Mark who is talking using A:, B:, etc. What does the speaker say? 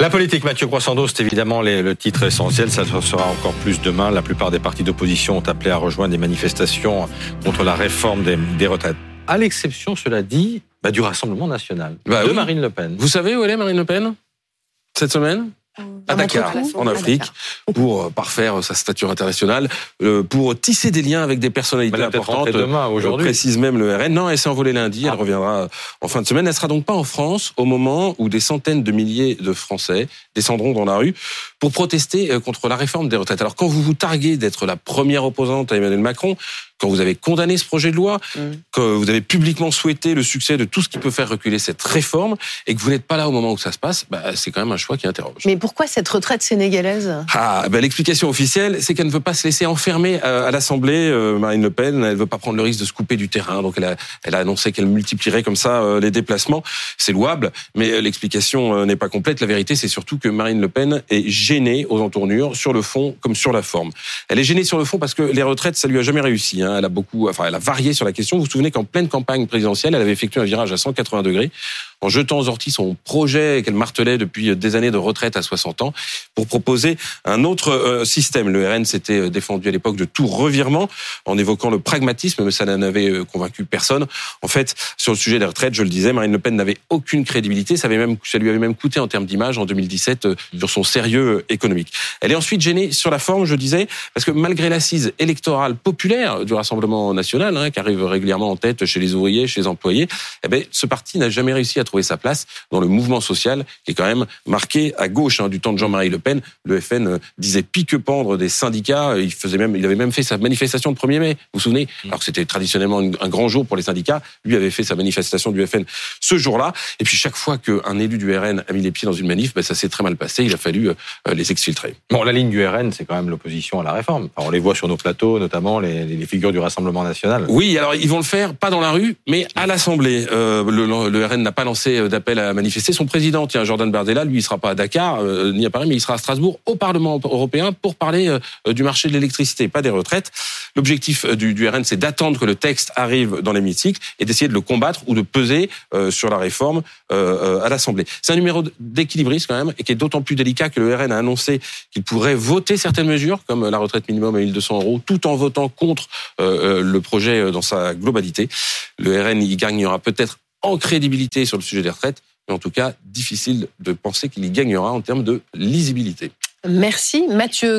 A: La politique, Mathieu Croissando, c'est évidemment le titre essentiel. Ça sera encore plus demain. La plupart des partis d'opposition ont appelé à rejoindre des manifestations contre la réforme des, retraites. À l'exception, cela dit, bah, du Rassemblement national
B: bah
A: de Marine Le Pen.
B: Vous savez où elle est, Marine Le Pen? Cette semaine? À Dakar, en Afrique, pour euh, parfaire sa stature internationale, euh, pour tisser des liens avec des personnalités importantes.
A: Demain, aujourd'hui.
B: Précise même le RN. Non, elle s'est envolée lundi. Elle ah. reviendra en fin de semaine. Elle sera donc pas en France au moment où des centaines de milliers de Français descendront dans la rue pour protester euh, contre la réforme des retraites. Alors quand vous vous targuez d'être la première opposante à Emmanuel Macron, quand vous avez condamné ce projet de loi, mm. que vous avez publiquement souhaité le succès de tout ce qui peut faire reculer cette réforme, et que vous n'êtes pas là au moment où ça se passe, bah, c'est quand même un choix qui interroge.
C: Mais pourquoi cette retraite sénégalaise?
B: Ah, bah, l'explication officielle, c'est qu'elle ne veut pas se laisser enfermer euh, à l'Assemblée, euh, Marine Le Pen. Elle ne veut pas prendre le risque de se couper du terrain, donc elle a, elle a annoncé qu'elle multiplierait comme ça euh, les déplacements. C'est louable, mais l'explication n'est pas complète. La vérité, c'est surtout que Marine Le Pen est gênée aux entournures, sur le fond comme sur la forme. Elle est gênée sur le fond parce que les retraites, ça lui a jamais réussi. Hein. Elle a beaucoup, enfin, elle a varié sur la question. Vous vous souvenez qu'en pleine campagne présidentielle, elle avait effectué un virage à 180 degrés en jetant aux orties son projet qu'elle martelait depuis des années de retraite à 60 ans pour proposer un autre euh, système. Le RN s'était euh, défendu à l'époque de tout revirement en évoquant le pragmatisme, mais ça n'avait euh, convaincu personne. En fait, sur le sujet des retraites, je le disais, Marine Le Pen n'avait aucune crédibilité. Ça, avait même, ça lui avait même coûté en termes d'image en 2017 sur son sérieux économique. Elle est ensuite gênée sur la forme, je disais, parce que malgré l'assise électorale populaire du Rassemblement national, hein, qui arrive régulièrement en tête chez les ouvriers, chez les employés, eh ben, ce parti n'a jamais réussi à trouver sa place dans le mouvement social qui est quand même marqué à gauche hein, du temps de Jean-Marie Le Pen. Le FN euh, disait pique-pendre des syndicats. Il faisait même, il avait même fait sa manifestation de 1er mai. Vous vous souvenez mm. Alors que c'était traditionnellement un grand jour pour les syndicats. Lui avait fait sa manifestation du FN ce jour-là. Et puis chaque fois qu'un élu du RN a mis les pieds dans une manif, ben, ça s'est très mal passé. Il a fallu euh, les exfiltrer.
A: Bon, la ligne du RN, c'est quand même l'opposition à la réforme. on les voit sur nos plateaux, notamment les, les, figures du Rassemblement national.
B: Oui, alors ils vont le faire pas dans la rue, mais à l'Assemblée. Euh, le, le RN n'a pas lancé euh, d'appel à manifester. Son président, tiens, Jordan Bardella, lui, il sera pas à Dakar euh, ni à Paris, mais il sera à Strasbourg au Parlement européen pour parler euh, du marché de l'électricité, pas des retraites. L'objectif du, du, RN, c'est d'attendre que le texte arrive dans l'hémicycle et d'essayer de le combattre ou de peser sur la réforme à l'Assemblée. C'est un numéro d'équilibriste quand même et qui est d'autant plus délicat que le RN a annoncé qu'il pourrait voter certaines mesures comme la retraite minimum à 1200 euros tout en votant contre le projet dans sa globalité. Le RN y gagnera peut-être en crédibilité sur le sujet des retraites, mais en tout cas, difficile de penser qu'il y gagnera en termes de lisibilité.
C: Merci Mathieu.